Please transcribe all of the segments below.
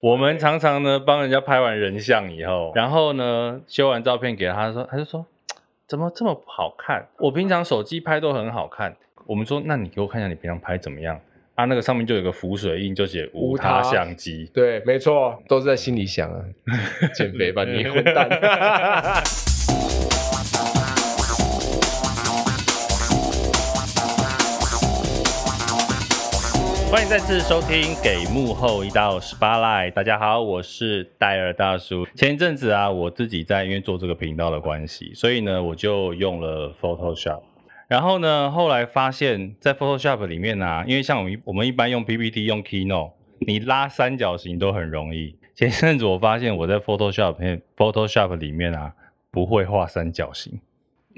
我们常常呢帮人家拍完人像以后，然后呢修完照片给他，他说他就说 怎么这么不好看？我平常手机拍都很好看。我们说那你给我看一下你平常拍怎么样？啊，那个上面就有个浮水印，就写无他相机。对，没错，都是在心里想啊，减肥吧你混蛋。欢迎再次收听《给幕后一道 Spotlight》。大家好，我是戴尔大叔。前一阵子啊，我自己在因为做这个频道的关系，所以呢，我就用了 Photoshop。然后呢，后来发现，在 Photoshop 里面啊，因为像我们我们一般用 PPT 用 Keynote，你拉三角形都很容易。前一阵子我发现我在 Photoshop Photoshop 里面啊，不会画三角形。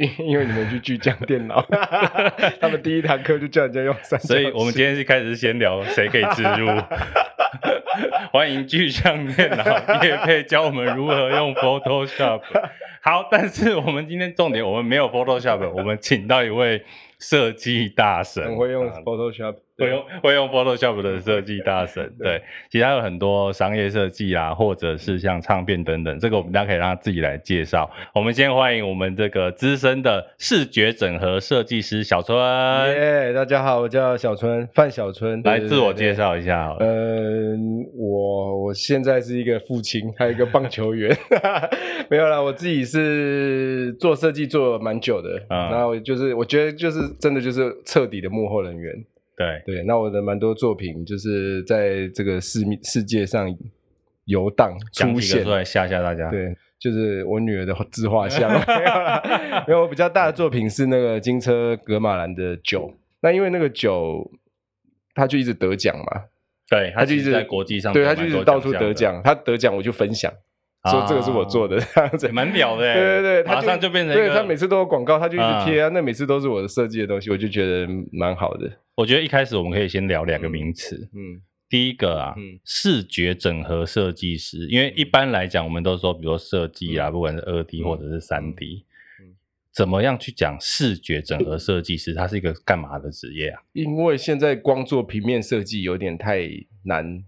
因因为你们去巨匠电脑，他们第一堂课就叫人家用三角。所以我们今天是开始先聊谁可以植入。欢迎巨匠电脑也可以教我们如何用 Photoshop。好，但是我们今天重点，我们没有 Photoshop，我们请到一位设计大神，很会用 Photoshop。会用会用 Photoshop 的设计大神，对，其他有很多商业设计啊，或者是像唱片等等，这个我们大家可以让他自己来介绍。我们先欢迎我们这个资深的视觉整合设计师小春。耶，大家好，我叫小春，范小春，来自我介绍一下好了。嗯，我我现在是一个父亲，还有一个棒球员，没有啦，我自己是做设计做了蛮久的，嗯，然后就是我觉得就是真的就是彻底的幕后人员。对对，那我的蛮多作品就是在这个世世界上游荡出现，出来吓吓大家。对，就是我女儿的自画像。没有，我比较大的作品是那个金车格马兰的酒。那因为那个酒，他就一直得奖嘛。对，他就一直在国际上，对，他就一直到处得奖。他得奖我就分享。说这个是我做的，这样子蛮屌的。对对对，马上就变成。对，他每次都有广告，他就一直贴啊，那每次都是我的设计的东西，我就觉得蛮好的。我觉得一开始我们可以先聊两个名词。嗯，第一个啊，视觉整合设计师，因为一般来讲，我们都说，比如说设计啊，不管是二 D 或者是三 D，怎么样去讲视觉整合设计师？他是一个干嘛的职业啊？因为现在光做平面设计有点太难。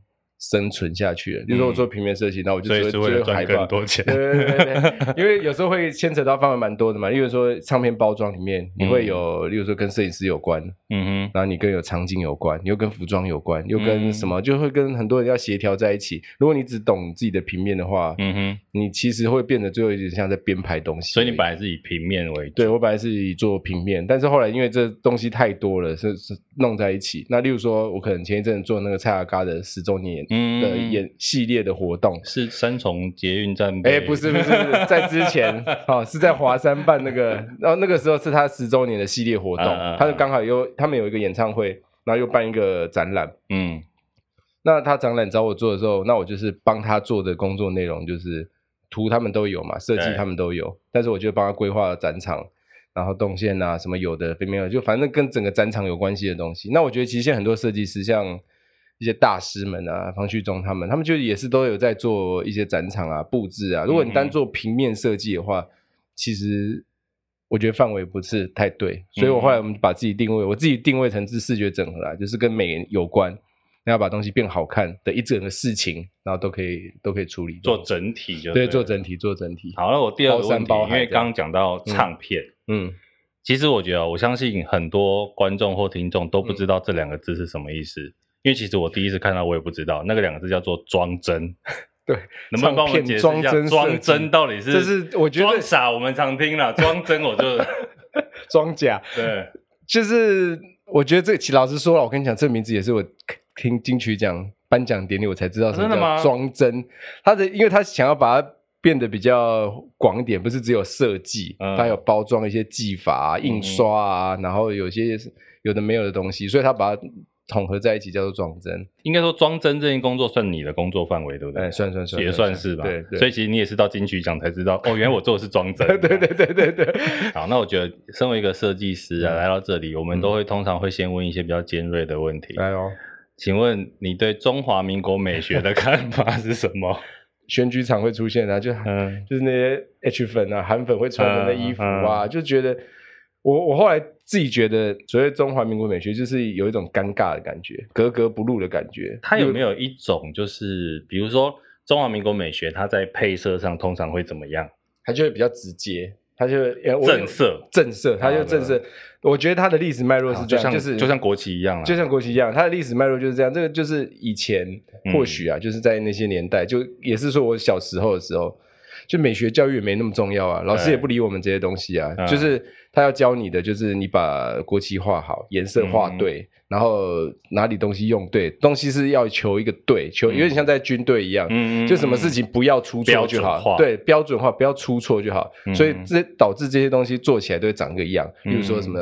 生存下去了。比如说我做平面设计，那、嗯、我就只会赚更多钱。对对对对，因为有时候会牵扯到范围蛮多的嘛。例如说唱片包装里面，你会有，嗯、例如说跟摄影师有关，嗯哼，然后你跟有场景有关，又跟服装有关，又跟什么，嗯、就会跟很多人要协调在一起。如果你只懂自己的平面的话，嗯哼，你其实会变得最后有点像在编排东西。所以你本来是以平面为主。对，我本来是以做平面，但是后来因为这东西太多了，是是弄在一起。那例如说，我可能前一阵做那个蔡阿嘎的十周年的演。系列的活动。是三重捷运站，哎、欸，不是不是，在之前 哦，是在华山办那个，然后那个时候是他十周年的系列活动，嗯、他就刚好又他们有一个演唱会，然后又办一个展览，嗯，那他展览找我做的时候，那我就是帮他做的工作内容就是图他们都有嘛，设计他们都有，但是我就帮他规划了展场，然后动线啊什么有的没有，就反正跟整个展场有关系的东西。那我觉得其实现在很多设计师像。一些大师们啊，方旭中他们，他们就也是都有在做一些展场啊、布置啊。如果你单做平面设计的话，嗯、其实我觉得范围不是太对，所以我后来我们把自己定位，嗯、我自己定位成是视觉整合啦，就是跟美有关，要把东西变好看的一整个事情，然后都可以都可以处理做整体就对，对，做整体做整体。好了，那我第二个问题，因为刚刚讲到唱片，嗯，嗯其实我觉得我相信很多观众或听众都不知道这两个字是什么意思。嗯因为其实我第一次看到，我也不知道那个两个字叫做装帧。对，能不能帮我们解释一下装帧到底是？就是我觉得装傻我们常听了，装帧我就 装假。对，就是我觉得这其实老实说了，我跟你讲，这个名字也是我听金曲奖颁奖典礼我才知道什么叫装帧。他的，因为他想要把它变得比较广一点，不是只有设计，他有包装一些技法啊、印刷啊，然后有些有的没有的东西，所以他把它。统合在一起叫做装帧，应该说装帧这件工作算你的工作范围，对不对？哎，算算算，也算是吧。对，对，所以其实你也是到金曲奖才知道，哦，原来我做的是装帧。对对对对对。好，那我觉得身为一个设计师啊，来到这里，我们都会通常会先问一些比较尖锐的问题。来哦，请问你对中华民国美学的看法是什么？选举场会出现啊，就嗯，就是那些 H 粉啊、韩粉会穿的那衣服啊，就觉得。我我后来自己觉得，所谓中华民国美学就是有一种尴尬的感觉，格格不入的感觉。它有没有一种就是，比如说中华民国美学，它在配色上通常会怎么样？它就会比较直接，它就震慑，震慑，他就震慑。我觉得他的历史脉络是这样，就是就像国旗一样，就像国旗一样，他的历史脉络就是这样。这个就是以前或许啊，就是在那些年代，就也是说我小时候的时候。就美学教育也没那么重要啊，老师也不理我们这些东西啊。嗯、就是他要教你的，就是你把国旗画好，颜色画对，嗯、然后哪里东西用对，东西是要求一个对，求有点像在军队一样，嗯、就什么事情不要出错就好，对，标准化不要出错就好。嗯、所以这导致这些东西做起来都会长一个样，比如说什么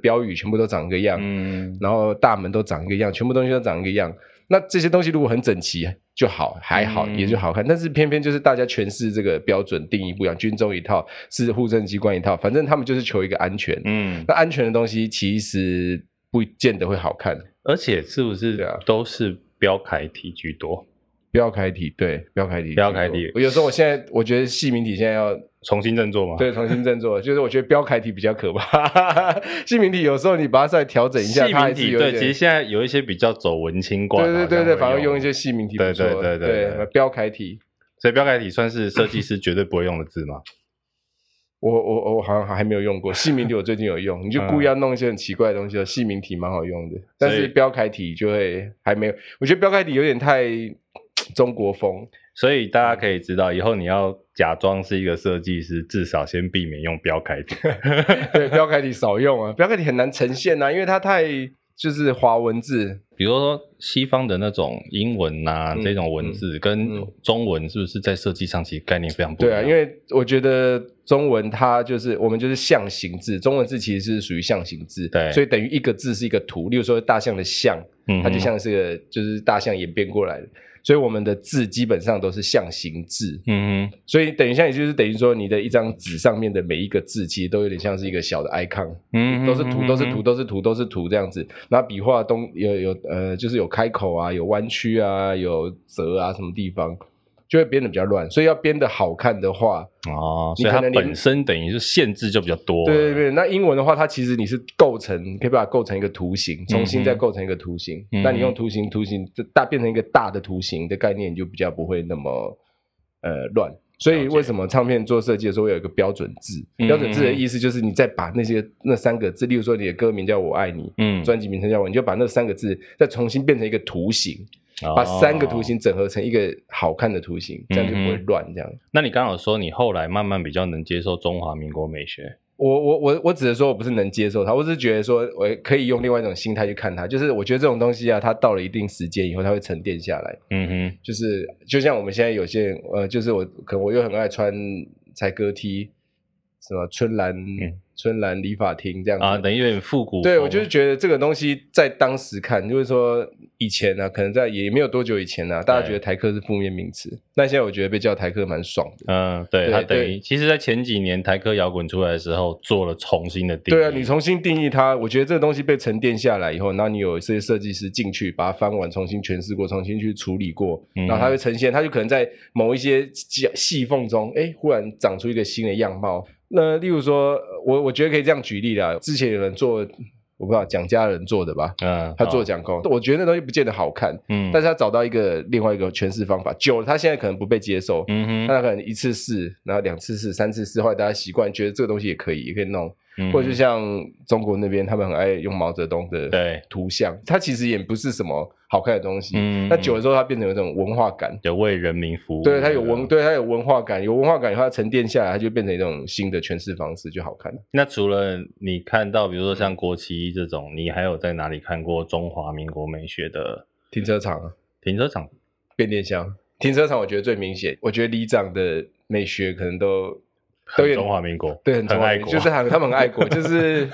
标语全部都长一个样，嗯、然后大门都长一个样，全部东西都长一个样。那这些东西如果很整齐就好，还好也就好看。嗯、但是偏偏就是大家诠释这个标准定义不一样，军中一套，是户政机关一套，反正他们就是求一个安全。嗯，那安全的东西其实不见得会好看，而且是不是都是标楷体居多？标楷体对，标楷体，标楷体。我有时候我现在我觉得细明体现在要重新振作吗？对，重新振作，就是我觉得标楷体比较可怕。细明体有时候你把它稍微调整一下，细明体对，其实现在有一些比较走文青挂，对对对对，反而用一些细明体，对对对对，标楷体。所以标楷体算是设计师绝对不会用的字吗？我我我好像还没有用过细明体，我最近有用，你就故意要弄一些很奇怪的东西，细明体蛮好用的，但是标楷体就会还没有，我觉得标楷体有点太。中国风，所以大家可以知道，以后你要假装是一个设计师，至少先避免用标楷体。对，标楷体少用啊，标楷体很难呈现啊，因为它太就是华文字。比如说西方的那种英文呐、啊，嗯、这种文字跟中文是不是在设计上其实概念非常不一样？对啊，因为我觉得中文它就是我们就是象形字，中文字其实是属于象形字，对，所以等于一个字是一个图。例如说大象的象，嗯、它就像是个就是大象演变过来的。所以我们的字基本上都是象形字，嗯哼，所以等一下也就是等于说，你的一张纸上面的每一个字，其实都有点像是一个小的 icon，嗯，都是图，都是图，都是图，都是图这样子。那笔画东有有呃，就是有开口啊，有弯曲啊，有折啊，什么地方。就会编得比较乱，所以要编的好看的话，哦，所以它本身等于是限制就比较多。对对对，那英文的话，它其实你是构成，可以把它构成一个图形，重新再构成一个图形。嗯、那你用图形，图形就大变成一个大的图形的概念，你就比较不会那么呃乱。所以为什么唱片做设计的时候会有一个标准字？标准字的意思就是你再把那些那三个字，例如说你的歌名叫我爱你，嗯，专辑名称叫我，你就把那三个字再重新变成一个图形。把三个图形整合成一个好看的图形，这样就不会乱。这样，那你刚好说你后来慢慢比较能接受中华民国美学。我我我我只是说我不是能接受它，我只是觉得说我可以用另外一种心态去看它。就是我觉得这种东西啊，它到了一定时间以后，它会沉淀下来。嗯哼，就是就像我们现在有些人，呃，就是我可能我又很爱穿才哥 T，什么春兰。嗯春兰理发厅这样子啊，等于有点复古。对，我就是觉得这个东西在当时看，就是说以前呢、啊，可能在也没有多久以前呢、啊，大家觉得台客是负面名词。那对现在我觉得被叫台客蛮爽的。嗯，对，它等于其实，在前几年台客摇滚出来的时候，做了重新的定义。对啊，你重新定义它，我觉得这个东西被沉淀下来以后，然后你有一些设计师进去把它翻完，重新诠释过，重新去处理过，然后它会呈现，它就可能在某一些细细缝中，哎，忽然长出一个新的样貌。那例如说，我我觉得可以这样举例啦。之前有人做，我不知道蒋家人做的吧？嗯，他做蒋公，我觉得那东西不见得好看。嗯，但是他找到一个另外一个诠释方法，久了他现在可能不被接受。嗯哼，那他可能一次试，然后两次试，三次试，后来大家习惯，觉得这个东西也可以，也可以弄。或者就像中国那边，他们很爱用毛泽东的图像，它其实也不是什么好看的东西。嗯，那久了之后，它变成有一种文化感，有为人民服务。对，它有文，对它有文化感，有文化感以后，它沉淀下来，它就变成一种新的诠释方式，就好看了。那除了你看到，比如说像国旗这种，你还有在哪里看过中华民国美学的停车场？停车场、变电箱、停车场，我觉得最明显。我觉得里长的美学可能都。都有中华民国，对，很中华民国，就是他们他们很爱国，就 是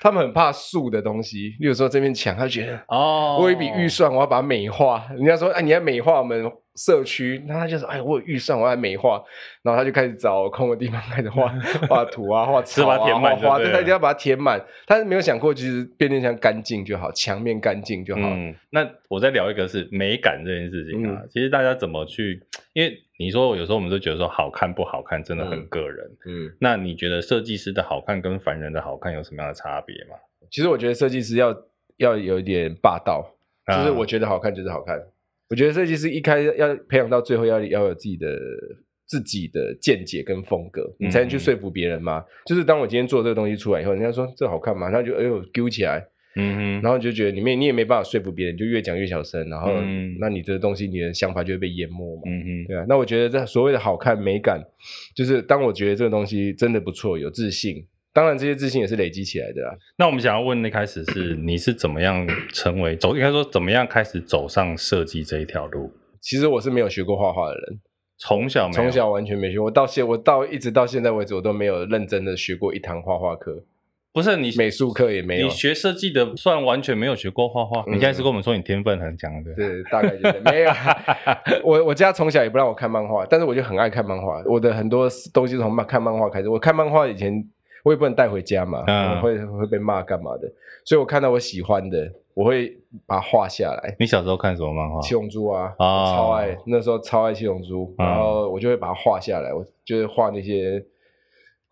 他们很怕素的东西。例如说这面墙，他觉得哦，我有一笔预算，我要把它美化。人家说，哎，你要美化我们社区，那他就说，哎，我有预算，我要美化。然后他就开始找空的地方开始画 画图啊，画草啊，画花，对，他一定要把它填满。他是没有想过，其实变电箱干净就好，墙面干净就好。嗯，那我再聊一个是美感这件事情啊，其实大家怎么去，因为。你说有时候我们都觉得说好看不好看，真的很个人。嗯，嗯那你觉得设计师的好看跟凡人的好看有什么样的差别吗？其实我觉得设计师要要有一点霸道，就是我觉得好看就是好看。啊、我觉得设计师一开始要培养到最后要要有自己的自己的见解跟风格，你才能去说服别人嘛。嗯、就是当我今天做这个东西出来以后，人家说这好看吗？他就哎呦丢起来。嗯哼，然后就觉得里面你也没办法说服别人，就越讲越小声，然后、嗯、那你这个东西你的想法就会被淹没嘛。嗯哼，对啊。那我觉得这所谓的好看美感，就是当我觉得这个东西真的不错，有自信，当然这些自信也是累积起来的啦。那我们想要问，那开始是你是怎么样成为走，应该说怎么样开始走上设计这一条路？其实我是没有学过画画的人，从小没，从小完全没学过，我到现我到一直到现在为止，我都没有认真的学过一堂画画课。不是你美术课也没有，你学设计的算完全没有学过画画。嗯、你现在是跟我们说你天分很强的，对，大概就是没有。我我家从小也不让我看漫画，但是我就很爱看漫画。我的很多东西从漫看漫画开始。我看漫画以前我也不能带回家嘛，嗯、会会被骂干嘛的。所以我看到我喜欢的，我会把它画下来。你小时候看什么漫画？七龙珠啊，哦、超爱，那时候超爱七龙珠，然后我就会把它画下来，我就是画那些。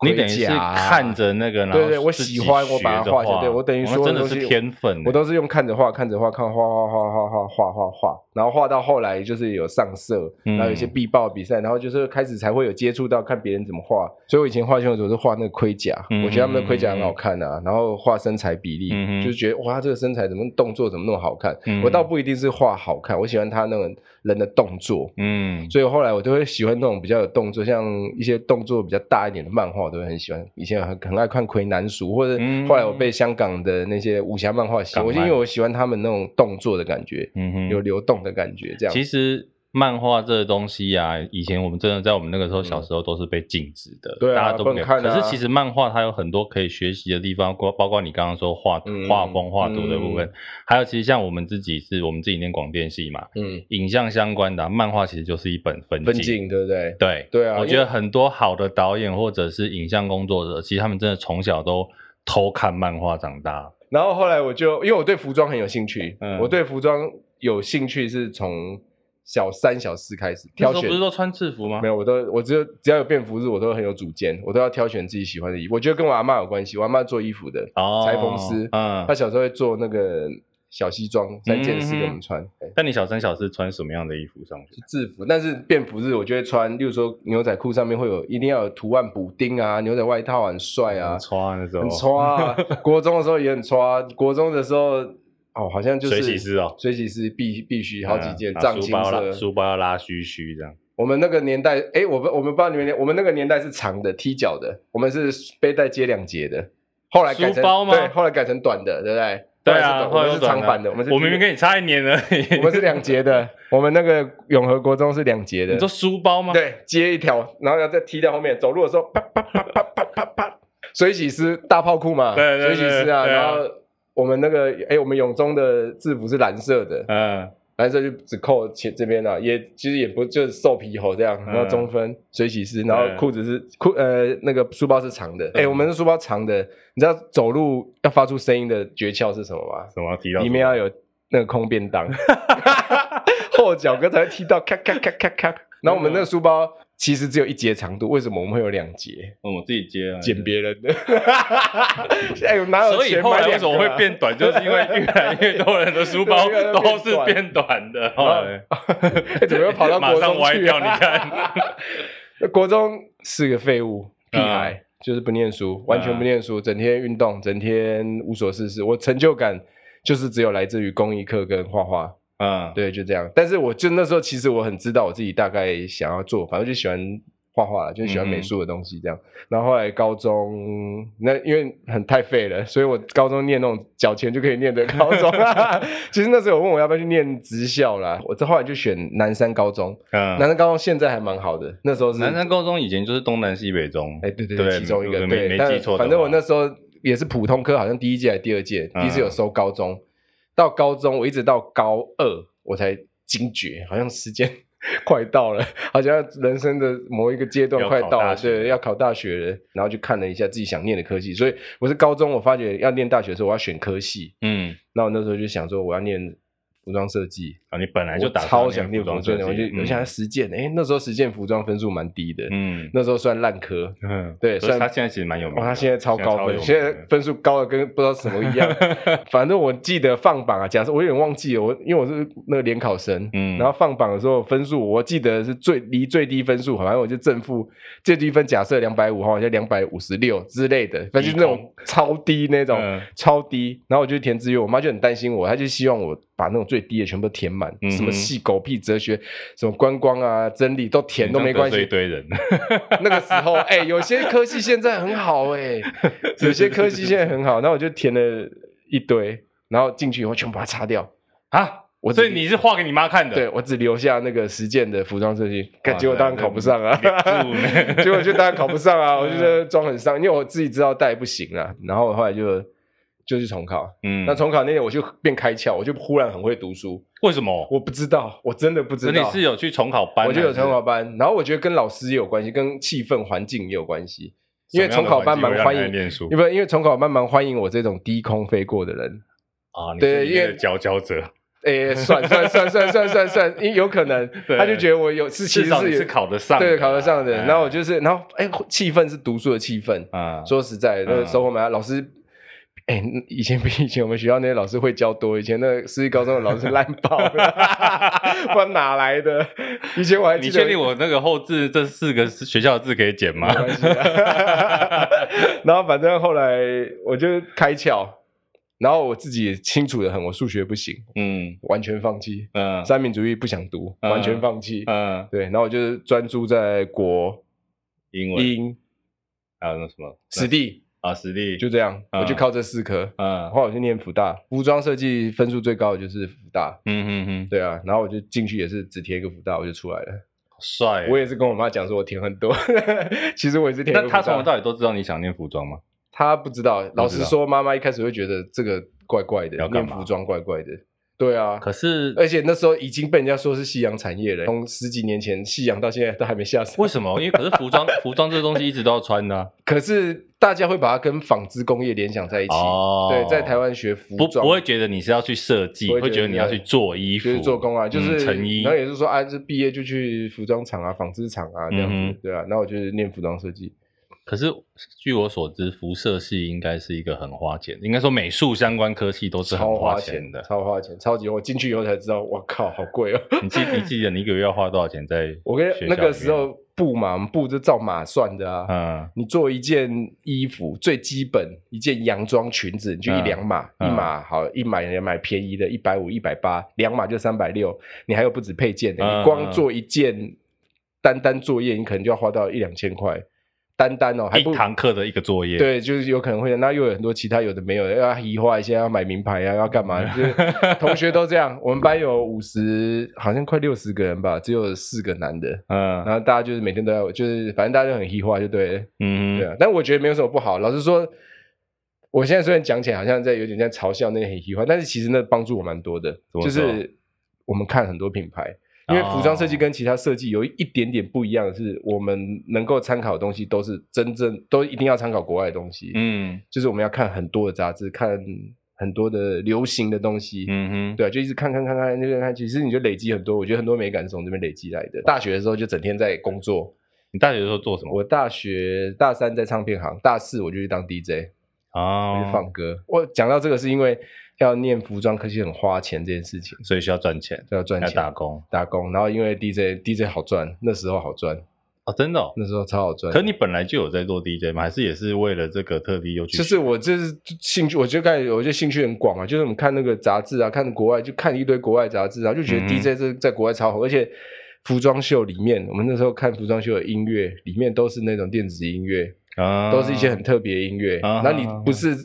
你等于是看着那个，对对，我喜欢，我把它画下来。对，我等于说，真的是天分。我都是用看着画，看着画，看画画画画画画画画，然后画到后来就是有上色，然后有一些必报比赛，然后就是开始才会有接触到看别人怎么画。所以我以前画胸的时候是画那个盔甲，我觉得他们的盔甲很好看啊。然后画身材比例，就是觉得哇，这个身材怎么动作怎么那么好看？我倒不一定是画好看，我喜欢他那种人的动作。嗯，所以后来我都会喜欢那种比较有动作，像一些动作比较大一点的漫画。我都会很喜欢，以前很很爱看魁南鼠，或者后来我被香港的那些武侠漫画吸引，我就因为我喜欢他们那种动作的感觉，嗯哼，有流动的感觉，这样。其实。漫画这个东西啊，以前我们真的在我们那个时候小时候都是被禁止的，对，大家都不看。可是其实漫画它有很多可以学习的地方，包包括你刚刚说画画风、画图的部分，还有其实像我们自己是我们自己念广电系嘛，嗯，影像相关的漫画其实就是一本分分镜，对不对？对对啊，我觉得很多好的导演或者是影像工作者，其实他们真的从小都偷看漫画长大。然后后来我就因为我对服装很有兴趣，嗯，我对服装有兴趣是从。小三、小四开始挑选，不是都穿制服吗？没有，我都我只有只要有便服日，我都很有主见，我都要挑选自己喜欢的衣服。我觉得跟我阿嬷有关系，我阿嬷做衣服的，哦、裁缝师，嗯，她小时候会做那个小西装，三件式给我们穿。但你小三、小四穿什么样的衣服上去？制服，但是便服日我就会穿，例如说牛仔裤上面会有，一定要有图案补丁啊，牛仔外套很帅啊，穿的时候，很穿啊。国中的时候也很穿，国中的时候。哦，好像就是水洗师哦，水洗师必必须好几件，藏青色，书包要拉须须这样。我们那个年代，哎，我们我们不知道你们，我们那个年代是长的踢脚的，我们是背带接两节的。后来改成对，后来改成短的，对不对？对啊，我们是长版的，我们是。我明明跟你差一年而已。我们是两节的，我们那个永和国中是两节的。你说书包吗？对，接一条，然后要再踢到后面，走路的时候啪啪啪啪啪啪啪，水洗师大炮裤嘛，对对对，水洗师啊，然后。我们那个哎、欸，我们永中的制服是蓝色的，嗯，蓝色就只扣前这边了，也其实也不就是兽皮猴这样，然后中分水洗丝，然后裤子是裤呃那个书包是长的，哎、欸，我们的书包长的，你知道走路要发出声音的诀窍是什么吗？什么？提到里面要有那个空便当，后脚跟才会踢到咔咔咔咔咔，然后我们那个书包。其实只有一节长度，为什么我们会有两节？我自己接啊，剪别人的。哎呦，哪有？所以后来为什么会变短？就是因为越来越多人的书包都是变短的。后来 怎么又跑到国中去？马上歪掉，你看，国中是个废物屁孩，就是不念书，完全不念书，整天运动，整天无所事事。我成就感就是只有来自于工艺课跟画画。嗯，对，就这样。但是我就那时候，其实我很知道我自己大概想要做，反正就喜欢画画，就喜欢美术的东西这样。嗯、然后后来高中，那因为很太废了，所以我高中念那种缴钱就可以念的高中。其实那时候我问我要不要去念职校啦，我这后来就选南山高中。嗯，南山高中现在还蛮好的。那时候是南山高中以前就是东南西北中，哎，对对对，其中一个对，没记错。反正我那时候也是普通科，好像第一届还是第二届，第一次有收高中。嗯到高中，我一直到高二，我才惊觉，好像时间 快到了，好像人生的某一个阶段快到了，对，要考大学了。然后就看了一下自己想念的科系，所以我是高中，我发觉要念大学的时候，我要选科系，嗯，那我那时候就想说，我要念服装设计啊，你本来就打超想念服装设计，我就我想实践。哎，那时候实践服装分数蛮低的，嗯，那时候算烂科，嗯，对。所以他现在其实蛮有名，他现在超高分，现在分数高的跟不知道什么一样。反正我记得放榜啊，假设我有点忘记了，我因为我是那个联考生，嗯，然后放榜的时候分数我记得是最离最低分数，好像我就正负最低分假设两百五，好像两百五十六之类的，反正就那种超低那种，超低。然后我就填志愿，我妈就很担心我，她就希望我。把那种最低的全部填满，嗯、什么细狗屁哲学，什么观光啊、真理都填都没关系。一堆人，那个时候，哎、欸，有些科系现在很好、欸，哎，有些科系现在很好，然后我就填了一堆，然后进去以后全部把它擦掉啊！我所以你是画给你妈看的？对，我只留下那个实践的服装设计，结果当然考不上啊！结果就当然考不上啊！我就觉得装很上，因为我自己知道带不行啊，然后我后来就。就去重考，嗯，那重考那天我就变开窍，我就忽然很会读书。为什么？我不知道，我真的不知道。你是有去重考班？我就有重考班，然后我觉得跟老师也有关系，跟气氛环境也有关系。因为重考班蛮欢迎念书，因为因为重考班蛮欢迎我这种低空飞过的人啊。对，因为佼佼者，诶，算算算算算算算，因为有可能 他就觉得我有是其实是是考得上，对，考得上的。然后我就是，然后哎，气氛是读书的气氛啊。说实在，那个时候我们老师。哎、欸，以前比以前我们学校那些老师会教多，以前那私立高中的老师 烂爆了，不知道哪来的。以前我还你确定我那个后字这四个学校的字可以剪吗？然后反正后来我就开窍，然后我自己也清楚的很，我数学不行，嗯，完全放弃，嗯，三民主义不想读，完全放弃，嗯，对，然后我就专注在国、英文、英，还有那什么史地。啊，实力就这样，嗯、我就靠这四科，嗯，后来我去念福大，服装设计分数最高的就是福大，嗯嗯嗯，对啊，然后我就进去也是只填一个福大，我就出来了，帅，我也是跟我妈讲说我填很多，其实我也是填。那他从头到尾都知道你想念服装吗？他不知道，老实说，妈妈一开始会觉得这个怪怪的，要念服装怪怪的。对啊，可是而且那时候已经被人家说是夕阳产业了，从十几年前夕阳到现在都还没下山。为什么？因为可是服装 服装这个东西一直都要穿的，啊，可是大家会把它跟纺织工业联想在一起。哦，对，在台湾学服装不不会觉得你是要去设计，会觉，得你要去做衣服，就是做工啊，就是成衣。嗯、然后也是说啊，这毕业就去服装厂啊、纺织厂啊这样子，嗯、对啊。然后我就是念服装设计。可是据我所知，服设系应该是一个很花钱，应该说美术相关科系都是很花钱的，超花钱，超级。我进去以后才知道，我靠，好贵哦！你记你记得你一个月要花多少钱在？我跟那个时候布嘛，我们布就照码算的啊。嗯，你做一件衣服最基本一件洋装裙子，你就一两码，嗯、一码好一码也买便宜的，一百五、一百八，两码就三百六。你还有不止配件的，你光做一件单单作业，你可能就要花到一两千块。单单哦，还一堂课的一个作业，对，就是有可能会，那又有很多其他有的没有的，要移花一下，要买名牌啊，要干嘛？就是同学都这样。我们班有五十，好像快六十个人吧，只有四个男的，嗯，然后大家就是每天都要，就是反正大家都很移花，就对了，嗯，对啊。但我觉得没有什么不好。老实说，我现在虽然讲起来好像在有点在嘲笑那些很移花，但是其实那帮助我蛮多的，就是我们看很多品牌。因为服装设计跟其他设计有一点点不一样的是，我们能够参考的东西都是真正都一定要参考国外的东西。嗯，就是我们要看很多的杂志，看很多的流行的东西。嗯哼，对啊，就一直看看看看那边看，其实你就累积很多。我觉得很多美感是从这边累积来的。大学的时候就整天在工作。你大学的时候做什么？我大学大三在唱片行，大四我就去当 DJ。哦，我就放歌。我讲到这个是因为。要念服装科技很花钱这件事情，所以需要赚钱，要赚钱，打工打工。然后因为 DJ DJ 好赚，那时候好赚哦，真的，哦，那时候超好赚。可你本来就有在做 DJ 吗？还是也是为了这个特地又去？就是我就是兴趣，我就看，我就兴趣很广啊。就是我们看那个杂志啊，看国外就看一堆国外杂志啊，就觉得 DJ 这在国外超好。嗯、而且服装秀里面，我们那时候看服装秀的音乐里面都是那种电子音乐啊，都是一些很特别的音乐。那、啊、你不是？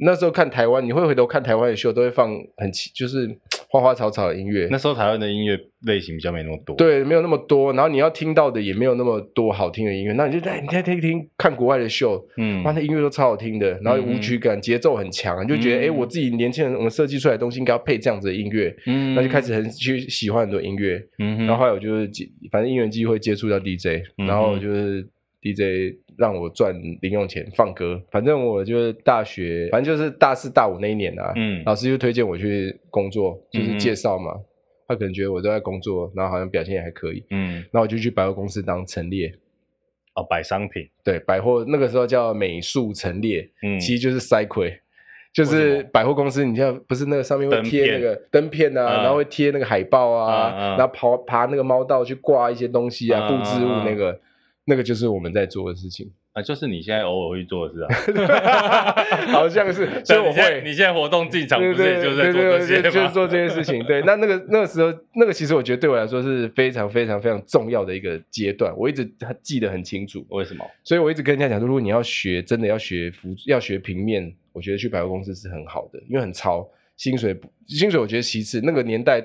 那时候看台湾，你会回头看台湾的秀，都会放很就是 花花草草的音乐。那时候台湾的音乐类型比较没那么多，对，没有那么多。然后你要听到的也没有那么多好听的音乐，那你就在你再听一听看国外的秀，嗯，哇，那音乐都超好听的，然后舞曲感、节、嗯、奏很强，你就觉得哎、嗯。欸，我自己年轻人我们设计出来的东西应该要配这样子的音乐，嗯，那就开始很去喜欢很多音乐，嗯哼，然后后来我就是反正因缘机会接触到 DJ，然后就是 DJ 让我赚零用钱放歌，反正我就是大学，反正就是大四大五那一年啊，嗯，老师就推荐我去工作，就是介绍嘛，嗯、他可能觉得我都在工作，然后好像表现也还可以，嗯，然后我就去百货公司当陈列，哦，摆商品，对，百货那个时候叫美术陈列，嗯，其实就是塞亏。就是百货公司，你像不是那个上面会贴那个灯片啊，然后会贴那个海报啊，然后爬爬那个猫道去挂一些东西啊，布置物那个，那个就是我们在做的事情啊，就是你现在偶尔会去做的事啊，好像是，所以我会，你现在活动进场不是就是在做这些就是做这些事情，对，那那个那个时候，那个其实我觉得对我来说是非常非常非常重要的一个阶段，我一直记得很清楚。为什么？所以我一直跟人家讲说，如果你要学，真的要学服，要学平面。我觉得去百货公司是很好的，因为很潮，薪水薪水我觉得其次。那个年代，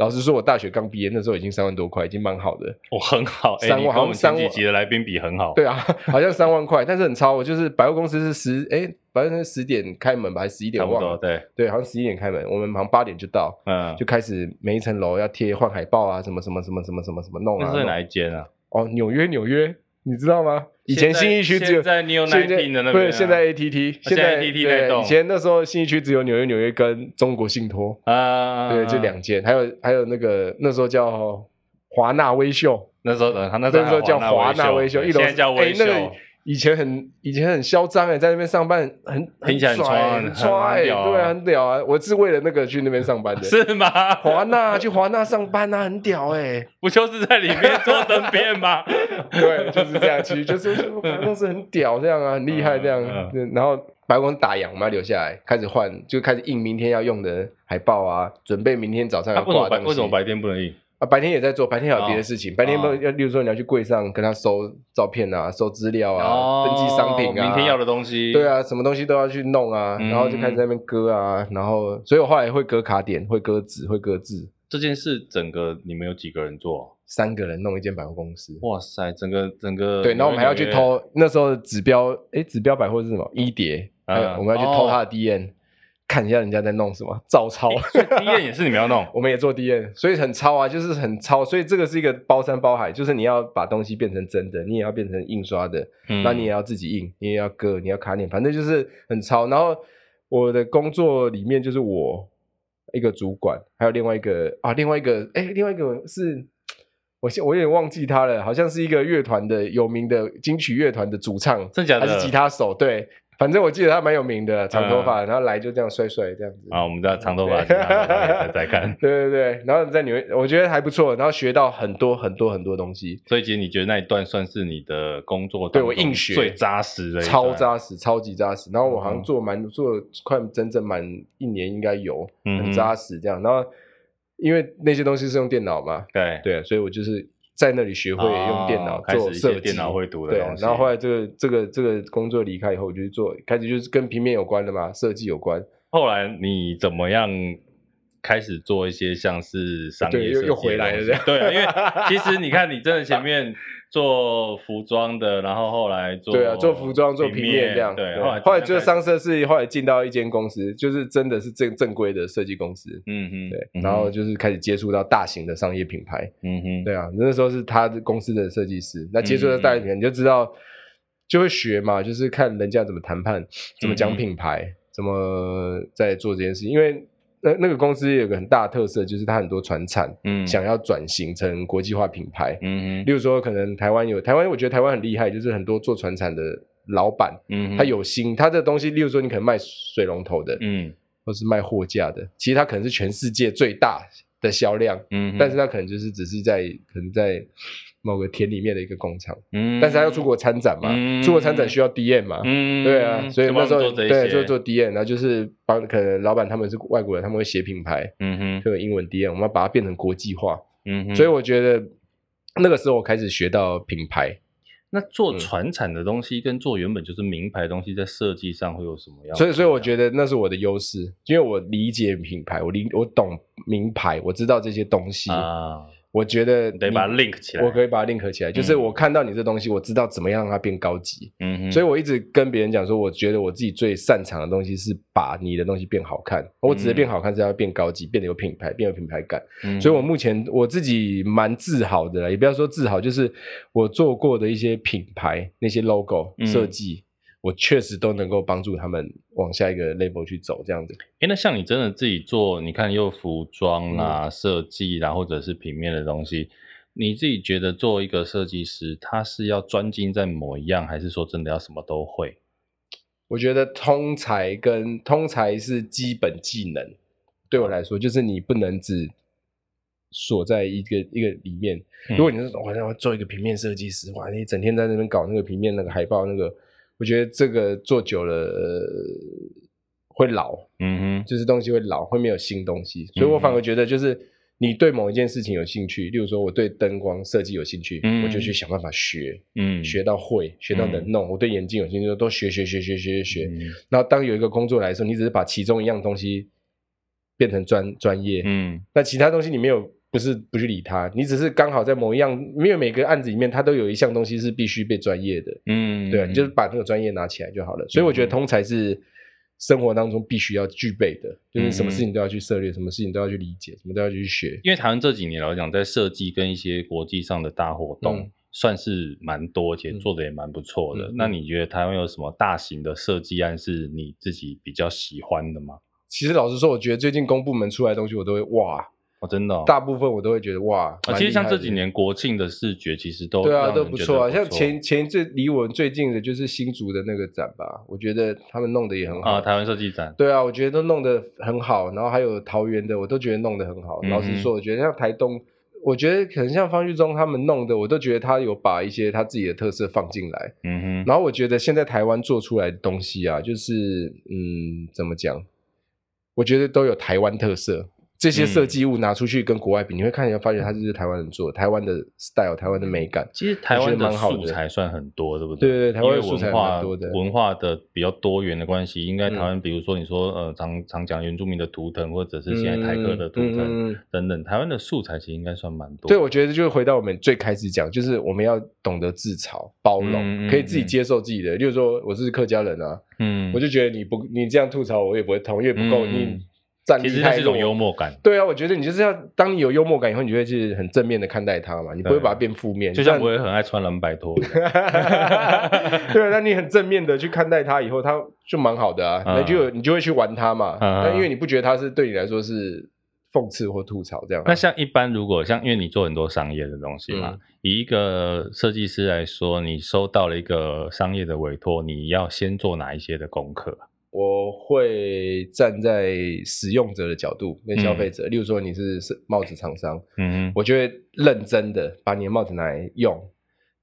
老实说，我大学刚毕业那时候已经三万多块，已经蛮好的。哦，很好，三万，好像三几集的来宾比很好。对啊，好像三万块，但是很超。我就是百货公司是十，哎，百货公司十点开门吧，还是十一点？忘了。对对，好像十一点开门，我们好像八点就到，嗯，就开始每一层楼要贴换海报啊，什么什么什么什么什么什么弄啊。那是哪一间啊？哦，纽约，纽约。你知道吗？以前新一区只有在 New Nineteen 的那边，不是现在 ATT，现在 ATT 对，以前那时候新一区只有纽约纽约跟中国信托啊，对，就两间，还有还有那个那时候叫华纳威秀，那时候他那时候叫华纳威秀，一楼叫威秀。以前很以前很嚣张哎，在那边上班很很拽很拽，对啊，很屌啊！我是为了那个去那边上班的，是吗？华纳去华纳上班啊，很屌哎！不就是在里面做灯片吗？对，就是这样，其实就是百货公司很屌，这样啊，很厉害这样。然后白宫打烊，我们要留下来，开始换，就开始印明天要用的海报啊，准备明天早上要挂东西。为什么白天不能印？啊，白天也在做，白天还有别的事情。白天要，例如说你要去柜上跟他收照片啊，收资料啊，登记商品啊，明天要的东西。对啊，什么东西都要去弄啊，然后就开始在那边割啊，然后，所以我后来会割卡点，会割纸，会割字。这件事整个你们有几个人做？三个人弄一间百货公司。哇塞，整个整个。对，然后我们还要去偷那时候指标，哎，指标百货是什么？一叠，还有我们要去偷他的 DM。看一下人家在弄什么，照抄。所以 D N 也是你们要弄，我们也做 D N，所以很抄啊，就是很抄。所以这个是一个包山包海，就是你要把东西变成真的，你也要变成印刷的，那、嗯、你也要自己印，你也要割，你要卡点，反正就是很抄。然后我的工作里面就是我一个主管，还有另外一个啊，另外一个哎，另外一个是我现我有点忘记他了，好像是一个乐团的有名的金曲乐团的主唱，真假的？还是吉他手？对。反正我记得他蛮有名的，长头发，然后来就这样帅帅这样子。啊，我们的长头发 在在看。对对对，然后在纽约，我觉得还不错，然后学到很多很多很多东西。所以其实你觉得那一段算是你的工作对我硬学最扎实的，超扎实，超级扎实。然后我好像做蛮做了快整整满一年，应该有很扎实这样。然后因为那些东西是用电脑嘛，对对，所以我就是。在那里学会用电脑做设计，电脑会读的东西。然后后来这个这个这个工作离开以后，我就做开始就是跟平面有关的嘛，设计有关。后来你怎么样开始做一些像是商业设计？对，又又回来了这样。对，因为其实你看，你真的前面。做服装的，然后后来做对啊，做服装做平面这样。对，后来后来就是上色是后来进到一间公司，就是真的是正正规的设计公司。嗯哼，对，然后就是开始接触到大型的商业品牌。嗯哼，对啊，那时候是他的公司的设计师，那接触到大品牌你就知道，就会学嘛，就是看人家怎么谈判，怎么讲品牌，怎么在做这件事，因为。那那个公司有个很大的特色，就是它很多船产，嗯，想要转型成国际化品牌，嗯嗯，例如说可能台湾有台湾，我觉得台湾很厉害，就是很多做船产的老板，嗯，他有心，他的东西，例如说你可能卖水龙头的，嗯，或是卖货架的，其实他可能是全世界最大的销量，嗯，但是他可能就是只是在可能在。某个田里面的一个工厂，嗯，但是他要出国参展嘛，嗯、出国参展需要 DM 嘛，嗯，对啊，所以那时候对就做 DM，然后就是帮可能老板他们是外国人，他们会写品牌，嗯哼，就有英文 DM，我们要把它变成国际化，嗯哼，所以我觉得那个时候我开始学到品牌。那做传产的东西跟做原本就是名牌东西，在设计上会有什么样？所以，所以我觉得那是我的优势，因为我理解品牌，我理我懂名牌，我知道这些东西啊。我觉得得把它 link 起来，我可以把它 link 起来，就是我看到你这东西，我知道怎么样让它变高级。嗯哼，所以我一直跟别人讲说，我觉得我自己最擅长的东西是把你的东西变好看。我只是变好看，是要变高级，变得有品牌，变有品牌感。嗯，所以我目前我自己蛮自豪的，也不要说自豪，就是我做过的一些品牌那些 logo 设计。我确实都能够帮助他们往下一个 level 去走，这样子。哎，那像你真的自己做，你看又服装啦、嗯、设计啦，或者是平面的东西，你自己觉得做一个设计师，他是要专精在某一样，还是说真的要什么都会？我觉得通才跟通才是基本技能，对我来说，就是你不能只锁在一个一个里面。如果你是我要做一个平面设计师，哇，你整天在那边搞那个平面那个海报那个。我觉得这个做久了，呃，会老，嗯哼，就是东西会老，会没有新东西，所以我反而觉得，就是你对某一件事情有兴趣，例如说我对灯光设计有兴趣，嗯，我就去想办法学，嗯，学到会，学到能弄。嗯，我对眼镜有兴趣，都学学学学学学学。嗯，然后当有一个工作来的时候，你只是把其中一样东西变成专专业，嗯，那其他东西你没有。不是不去理他，你只是刚好在某一样，因为每个案子里面，它都有一项东西是必须被专业的，嗯，对就是把那个专业拿起来就好了。所以我觉得通才是生活当中必须要具备的，嗯，就是什么事情都要去涉猎，什么事情都要去理解，什么都要去学。因为台湾这几年来讲，在设计跟一些国际上的大活动，算是蛮多，且做的也蛮不错的。嗯，那你觉得台湾有什么大型的设计案是你自己比较喜欢的吗？其实老实说，我觉得最近公部门出来的东西，我都会哇。哦，真的、哦，大部分我都会觉得哇，其实像这几年国庆的视觉，其实都对啊，都不错啊。像前前一阵离我们最近的就是新竹的那个展吧，我觉得他们弄得也很好啊。台湾设计展，对啊，我觉得都弄得很好。然后还有桃园的，我都觉得弄得很好。嗯、老实说，我觉得像台东，我觉得可能像方旭中他们弄的，我都觉得他有把一些他自己的特色放进来。嗯哼。然后我觉得现在台湾做出来的东西啊，就是嗯，怎么讲？我觉得都有台湾特色。这些设计物拿出去跟国外比，嗯、你会看一下，发觉它就是台湾人做的，台湾的 style，台湾的美感。其实台湾的素材算很多，对不对？对对对，台湾素材很多的。文化的比较多元的关系，应该台湾，比如说你说呃，常常讲原住民的图腾，或者是现在台客的图腾、嗯、等等，台湾的素材其实应该算蛮多。对，我觉得就是回到我们最开始讲，就是我们要懂得自嘲、包容，嗯、可以自己接受自己的。例如说，我是客家人啊，嗯，我就觉得你不你这样吐槽我也不会痛，因为不够你。嗯其实它是一种幽默感，对啊，我觉得你就是要当你有幽默感以后，你就会去很正面的看待它嘛，你不会把它变负面。就像我也很爱穿蓝白拖，对，那你很正面的去看待它以后，它就蛮好的啊，那就你就会去玩它嘛。那因为你不觉得它是对你来说是讽刺或吐槽这样。那像一般如果像因为你做很多商业的东西嘛，以一个设计师来说，你收到了一个商业的委托，你要先做哪一些的功课？我会站在使用者的角度跟消费者，嗯、例如说你是帽子厂商，嗯哼，我就会认真的把你的帽子拿来用，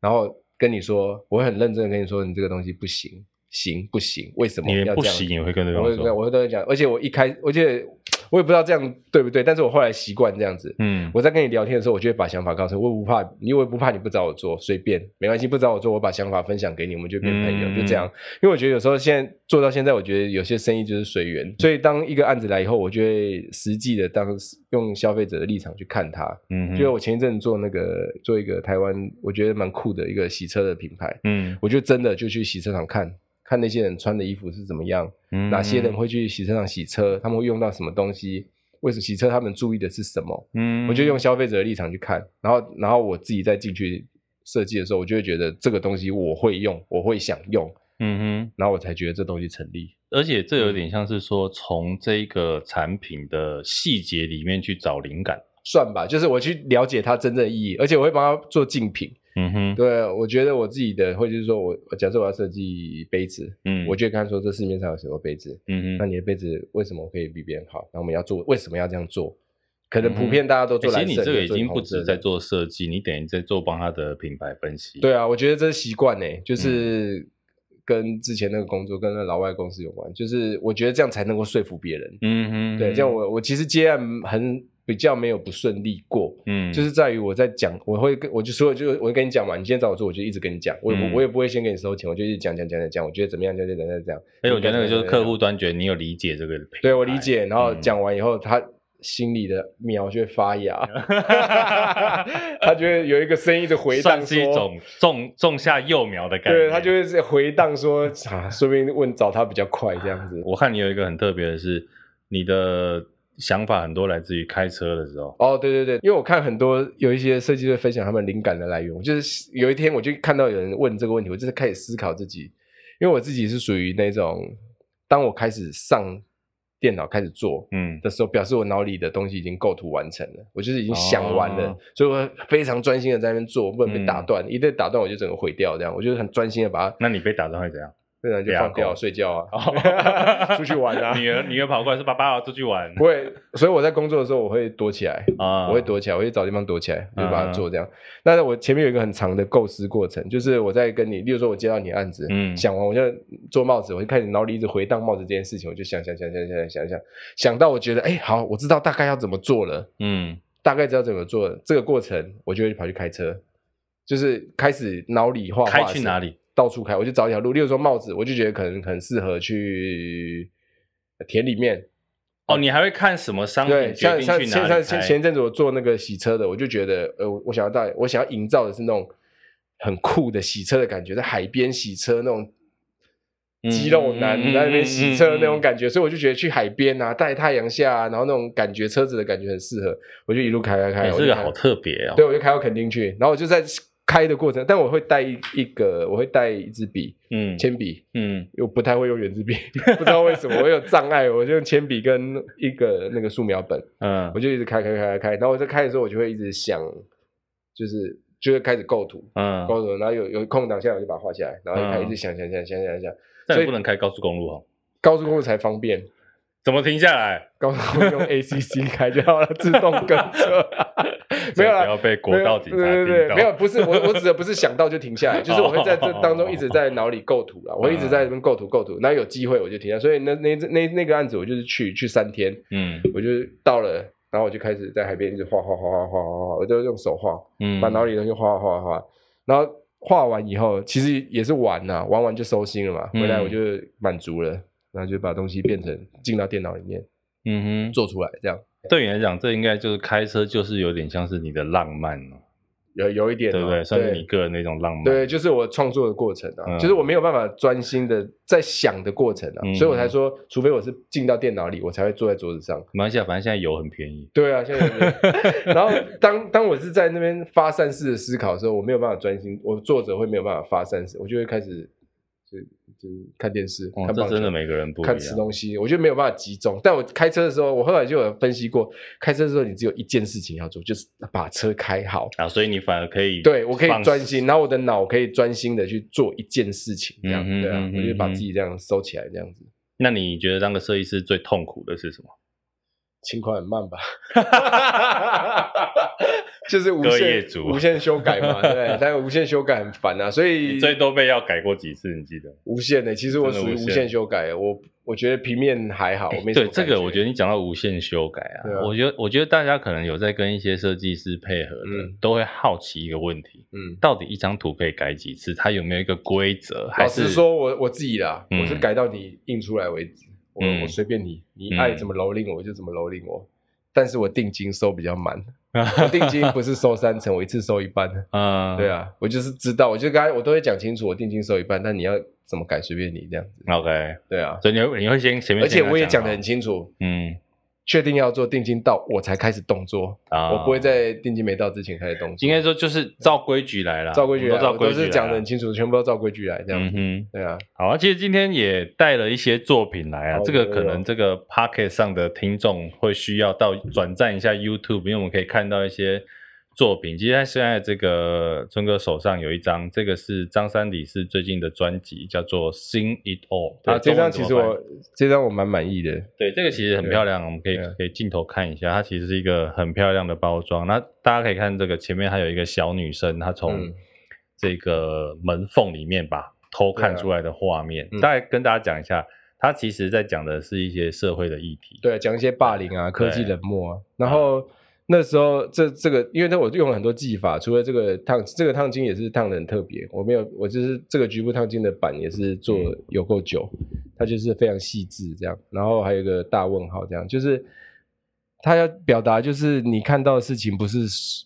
然后跟你说，我会很认真的跟你说，你这个东西不行，行不行？为什么要这样？不行也会跟对方说，我会我会跟你讲，而且我一开，我觉得。我也不知道这样对不对，但是我后来习惯这样子。嗯，我在跟你聊天的时候，我就会把想法告诉你，我不怕，因为不怕你不找我做，随便，没关系，不找我做，我把想法分享给你，我们就变朋友，嗯、就这样。因为我觉得有时候现在做到现在，我觉得有些生意就是随缘，所以当一个案子来以后，我就会实际的当用消费者的立场去看它。嗯哼，就我前一阵做那个做一个台湾，我觉得蛮酷的一个洗车的品牌。嗯，我就真的就去洗车场看。看那些人穿的衣服是怎么样，嗯、哪些人会去洗车场洗车，他们会用到什么东西？为什么洗车？他们注意的是什么？嗯，我就用消费者的立场去看，然后，然后我自己再进去设计的时候，我就会觉得这个东西我会用，我会想用，嗯哼，然后我才觉得这东西成立。而且这有点像是说，从这个产品的细节里面去找灵感，算吧，就是我去了解它真正的意义，而且我会帮他做竞品。嗯哼，对，我觉得我自己的，或者是说我假设我要设计杯子，嗯，我就看说这市面上有什么杯子，嗯哼，那你的杯子为什么可以比别人好？那我们要做，为什么要这样做？可能普遍大家都做蓝色。其实你这个已经不止在做设计，你等于在做帮他的品牌分析。对啊，我觉得这是习惯呢，就是跟之前那个工作跟那老外公司有关，就是我觉得这样才能够说服别人。嗯哼，对，这样我我其实接案很。比较没有不顺利过，嗯，就是在于我在讲，我会跟我就说，就我会跟你讲嘛，你今天找我做，我就一直跟你讲，我、嗯、我也不会先给你收钱，我就一直讲讲讲讲讲，我觉得怎么样，就就怎样这样。哎，我觉得那个就是客户端觉得你有理解这个，对我理解，然后讲完以后，嗯、他心里的苗就会发芽，他觉得有一个声音的回荡，算是一种种种下幼苗的感觉。对，他就会 回荡说啊，说不定问找他比较快这样子。我看你有一个很特别的是，你的想法很多来自于开车的时候。哦，对对对，因为我看很多有一些设计师分享他们灵感的来源，就是有一天我就看到有人问这个问题，我就是开始思考自己，因为我自己是属于那种，当我开始上。电脑开始做，嗯的时候，表示我脑里的东西已经构图完成了，我就是已经想完了，哦、所以我非常专心的在那边做，不能被打断，嗯、一旦打断我就整个毁掉，这样，我就很专心的把它。那你被打断会怎样？不然就放掉睡觉啊，出去玩啊。女儿女儿跑过来说：“爸爸，我出去玩。”不会，所以我在工作的时候我会躲起来啊，我会躲起来，我会找地方躲起来，就把它做这样。但是我前面有一个很长的构思过程，就是我在跟你，例如说我接到你案子，嗯，想完我就做帽子，我就开始脑里一直回荡帽子这件事情，我就想想想想想想想，想到我觉得哎好，我知道大概要怎么做了，嗯，大概知道怎么做了，这个过程我就会跑去开车，就是开始脑里画画。开去哪里？到处开，我就找一条路。例如说帽子，我就觉得可能很适合去田里面。哦，你还会看什么商品？对，像像像前前一阵子我做那个洗车的，我就觉得，呃，我想要带，我想要营造的是那种很酷的洗车的感觉，在海边洗车那种肌肉男在那边洗车那种感觉，所以我就觉得去海边啊，在太阳下，然后那种感觉车子的感觉很适合，我就一路开开开。这个好特别哦。对，我就开到垦丁去，然后我就在。开的过程，但我会带一一个，我会带一支笔，嗯，铅笔，嗯，我不太会用圆珠笔，不知道为什么我有障碍，我就用铅笔跟一个那个素描本，嗯，我就一直开开开开开，然后我在开的时候，我就会一直想，就是就会开始构图，嗯，构图，然后有有空档下来我就把它画下来，然后就开始一直想想想想想。想，所以不能开高速公路哦，高速公路才方便。怎么停下来？高速用 ACC 开就好了，自动跟车。没有啦，不要被国道警察对对对，没有，不是我，我指的不是想到就停下来，就是我会在这当中一直在脑里构图啦，我会一直在这边构图构图，然后有机会我就停下。所以那那那那个案子我就是去去三天，嗯，我就到了，然后我就开始在海边一直画画画画画画画，我就用手画，嗯，把脑里的东西画画画画，然后画完以后其实也是玩呐，玩完就收心了嘛，回来我就满足了。然后就把东西变成进到电脑里面，嗯哼，做出来这样。对你来讲，这应该就是开车，就是有点像是你的浪漫哦，有有一点，对不对？算是你个人那种浪漫。对，就是我创作的过程啊，就是我没有办法专心的在想的过程啊，所以我才说，除非我是进到电脑里，我才会坐在桌子上。没关系啊，反正现在油很便宜。对啊，现在。然后当当我是在那边发散式的思考的时候，我没有办法专心，我坐着会没有办法发散式，我就会开始。就是看电视，看这真的每个人不一样。看吃东西，我觉得没有办法集中。但我开车的时候，我后来就有分析过，开车的时候你只有一件事情要做，就是把车开好啊。所以你反而可以，对我可以专心，然后我的脑可以专心的去做一件事情，这样对啊，我就把自己这样收起来，这样子。那你觉得当个设计师最痛苦的是什么？轻快很慢吧。就是无限无限修改嘛，对，但无限修改很烦啊，所以最多被要改过几次？你记得？无限的，其实我属于无限修改，我我觉得平面还好，没对这个，我觉得你讲到无限修改啊，我觉得我觉得大家可能有在跟一些设计师配合的，都会好奇一个问题，嗯，到底一张图可以改几次？它有没有一个规则？还是说我我自己啦，我是改到你印出来为止，我我随便你，你爱怎么蹂躏我就怎么蹂躏我。但是我定金收比较慢，我定金不是收三成，我一次收一半。嗯，对啊，我就是知道，我就刚才我都会讲清楚，我定金收一半，但你要怎么改随便你这样子。OK，对啊，所以你会你会先前面，而且我也讲得很清楚，嗯。确定要做定金到我才开始动作啊！我不会在定金没到之前开始动作。应该说就是照规矩来了，照规矩来，都是讲的很清楚，全部都照规矩来这样。嗯，对啊。好啊，其实今天也带了一些作品来啊，这个可能这个 Podcast 上的听众会需要到转战一下 YouTube，因为我们可以看到一些。作品，其实他现在这个春哥手上有一张，这个是张三李四最近的专辑，叫做《Sing It All》。啊，这张其实我这张我蛮满意的。对，这个其实很漂亮，我们可以可以镜头看一下，它其实是一个很漂亮的包装。那大家可以看这个前面还有一个小女生，她从这个门缝里面吧偷看出来的画面。大概跟大家讲一下，它其实在讲的是一些社会的议题，对，讲一些霸凌啊、科技冷漠啊，然后。那时候，这这个，因为那我用了很多技法，除了这个烫，这个烫金也是烫的很特别。我没有，我就是这个局部烫金的板也是做有够久，它就是非常细致这样。然后还有一个大问号这样，就是他要表达就是你看到的事情不是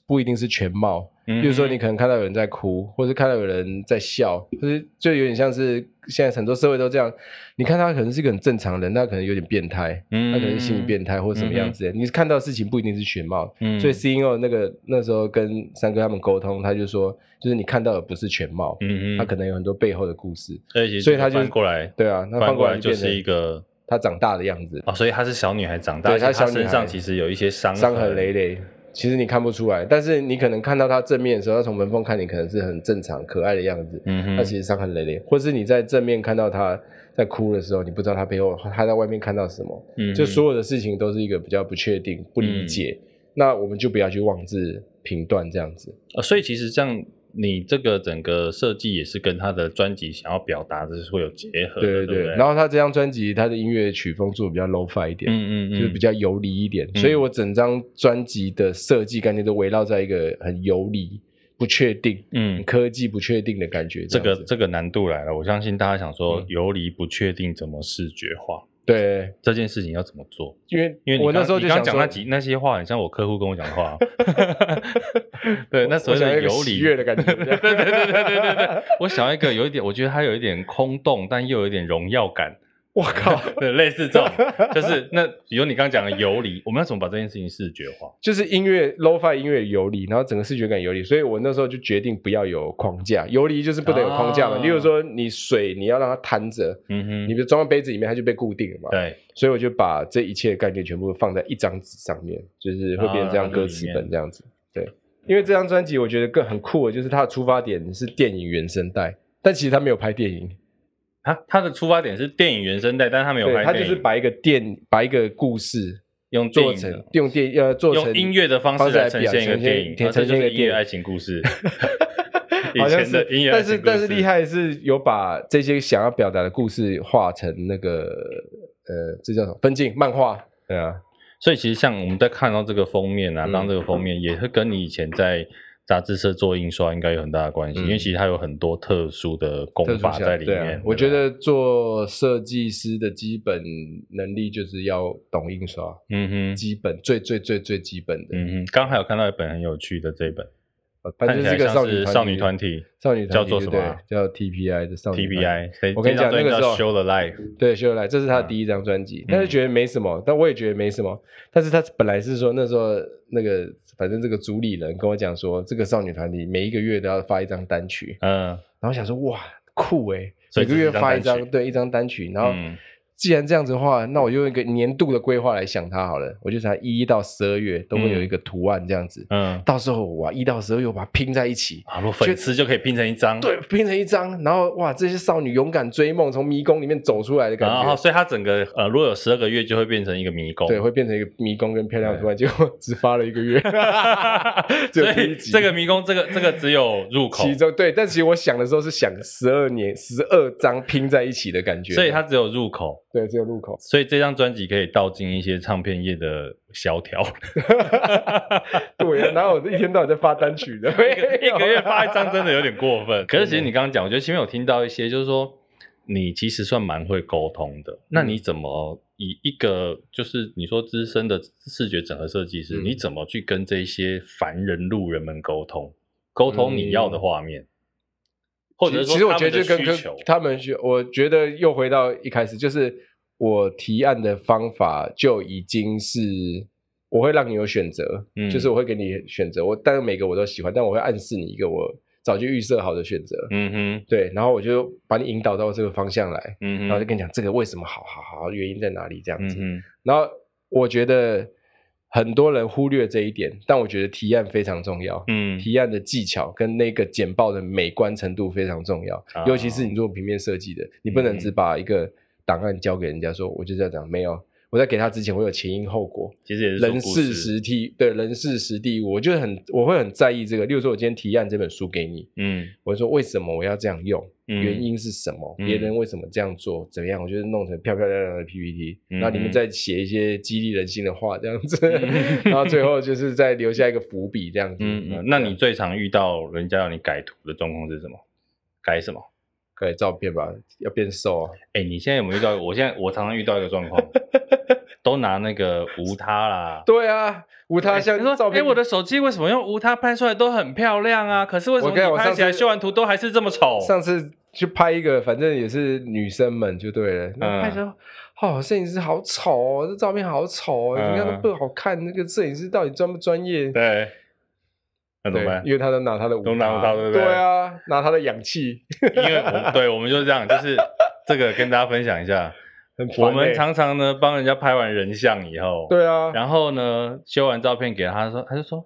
不一定是全貌，比如说你可能看到有人在哭，或是看到有人在笑，就是就有点像是现在很多社会都这样，你看他可能是一个很正常人，他可能有点变态，他可能心理变态或者什么样子的，你看到的事情不一定是全貌，所以 CEO 那个那时候跟三哥他们沟通，他就说就是你看到的不是全貌，他可能有很多背后的故事，所以他就翻过来，对啊，那翻过来就是一个。她长大的样子。哦，所以她是小女孩长大，对，她身上其实有一些伤伤痕累累，其实你看不出来，但是你可能看到她正面的时候，她从门缝看你可能是很正常可爱的样子，嗯哼，她其实伤痕累累，或是你在正面看到她在哭的时候，你不知道她背后她在外面看到什么，嗯，就所有的事情都是一个比较不确定、不理解，嗯、那我们就不要去妄自评断这样子，呃，所以其实这样。你这个整个设计也是跟他的专辑想要表达的是会有结合的，对对对。对对，然后他这张专辑，他的音乐曲风做的比较 low-fi 一点，嗯嗯嗯，就是比较游离一点。嗯、所以我整张专辑的设计概念都围绕在一个很游离、不确定、嗯，科技不确定的感觉这。这个这个难度来了，我相信大家想说游离不确定怎么视觉化？对这件事情要怎么做？因为因为我那时候就想讲那几那些话，很像我客户跟我讲的话。对，那所谓的游离的感觉。对对对对对对对，我想要一个有一点，我觉得它有一点空洞，但又有一点荣耀感。我靠，对，类似这种，就是那比如你刚刚讲的游离，我们要怎么把这件事情视觉化？就是音乐 lo-fi 音乐游离，然后整个视觉感游离，所以我那时候就决定不要有框架，游离就是不能有框架嘛。例如说你水你要让它摊着，嗯哼，你比如装在杯子里面，它就被固定了嘛。对，所以我就把这一切概念全部放在一张纸上面，就是会变成这样歌词本这样子。对，因为这张专辑我觉得更很酷的就是它的出发点是电影原声带，但其实它没有拍电影。他他的出发点是电影原声带，但他没有拍。他就是把一个电，把一个故事用做成用电呃做成用音乐的方式来呈现一个电影，呈现一个音乐爱情故事。以前的音乐，但是但是厉害是有把这些想要表达的故事画成那个呃，这叫什么分镜漫画？对啊，所以其实像我们在看到这个封面啊，当这个封面也是跟你以前在。杂志社做印刷应该有很大的关系，嗯、因为其实它有很多特殊的功法在里面。啊、我觉得做设计师的基本能力就是要懂印刷，嗯哼，基本最最最最基本的。嗯哼，刚还有看到一本很有趣的这一本。反正是一个少女少女团体，少女叫做什么？叫 TPI 的少女。TPI，我跟你讲，那个时候 Show the Life，对，Show the Life，这是他的第一张专辑。但是觉得没什么，但我也觉得没什么。但是他本来是说那时候那个，反正这个主理人跟我讲说，这个少女团体每一个月都要发一张单曲。嗯，然后想说哇，酷诶，每个月发一张，对，一张单曲，然后。既然这样子的话，那我就用一个年度的规划来想它好了。我就想一到十二月都会有一个图案这样子，嗯，到时候哇，一到十二月我把它拼在一起，啊，粉丝就可以拼成一张，对，拼成一张，然后哇，这些少女勇敢追梦，从迷宫里面走出来的感觉。然后，所以它整个呃，如果有十二个月，就会变成一个迷宫，对，会变成一个迷宫跟漂亮的图案，结果只发了一个月，所以这个迷宫，这个这个只有入口，其中对，但其实我想的时候是想十二年十二张拼在一起的感觉，所以它只有入口。对，只有路口，所以这张专辑可以道尽一些唱片业的萧条。对啊，哪有一天到晚在发单曲的？一个月发一张真的有点过分。可是其实你刚刚讲，我觉得前面有听到一些，就是说你其实算蛮会沟通的。那你怎么以一个就是你说资深的视觉整合设计师，嗯、你怎么去跟这些凡人路人们沟通？沟通你要的画面？嗯或者其实我觉得就跟跟他们学，我觉得又回到一开始，就是我提案的方法就已经是我会让你有选择，嗯，就是我会给你选择，我但是每个我都喜欢，但我会暗示你一个我早就预设好的选择，嗯哼，对，然后我就把你引导到这个方向来，嗯，然后就跟你讲这个为什么好好好，原因在哪里这样子，嗯，然后我觉得。很多人忽略这一点，但我觉得提案非常重要。嗯，提案的技巧跟那个简报的美观程度非常重要，哦、尤其是你做平面设计的，你不能只把一个档案交给人家说，我就这样讲，没有。我在给他之前，我有前因后果，其实也是人事实地，对人事实地，我就很我会很在意这个。例如说，我今天提案这本书给你，嗯，我说为什么我要这样用，嗯、原因是什么，别、嗯、人为什么这样做，怎么样？我就是弄成漂漂亮亮的 PPT，然后里面再写一些激励人心的话，这样子，嗯、然后最后就是再留下一个伏笔，这样子。嗯，那你最常遇到人家要你改图的状况是什么？改什么？改照片吧，要变瘦啊。哎、欸，你现在有没有遇到？我现在我常常遇到一个状况，都拿那个无他啦。对啊，无他相。你、欸、说，哎、欸，我的手机为什么用无他拍出来都很漂亮啊？可是为什么你拍起来修完图都还是这么丑？上次去拍一个，反正也是女生们就对了。嗯。拍出来哦，摄影师好丑哦，这照片好丑哦，你看都不好看。那个摄影师到底专不专业？对，那怎么办？因为他都拿他的都拿无他，对不对？对啊，拿他的氧气。因为我对，我们就是这样，就是 这个跟大家分享一下。我们常常呢帮人家拍完人像以后，对啊，然后呢修完照片给他，说，他就说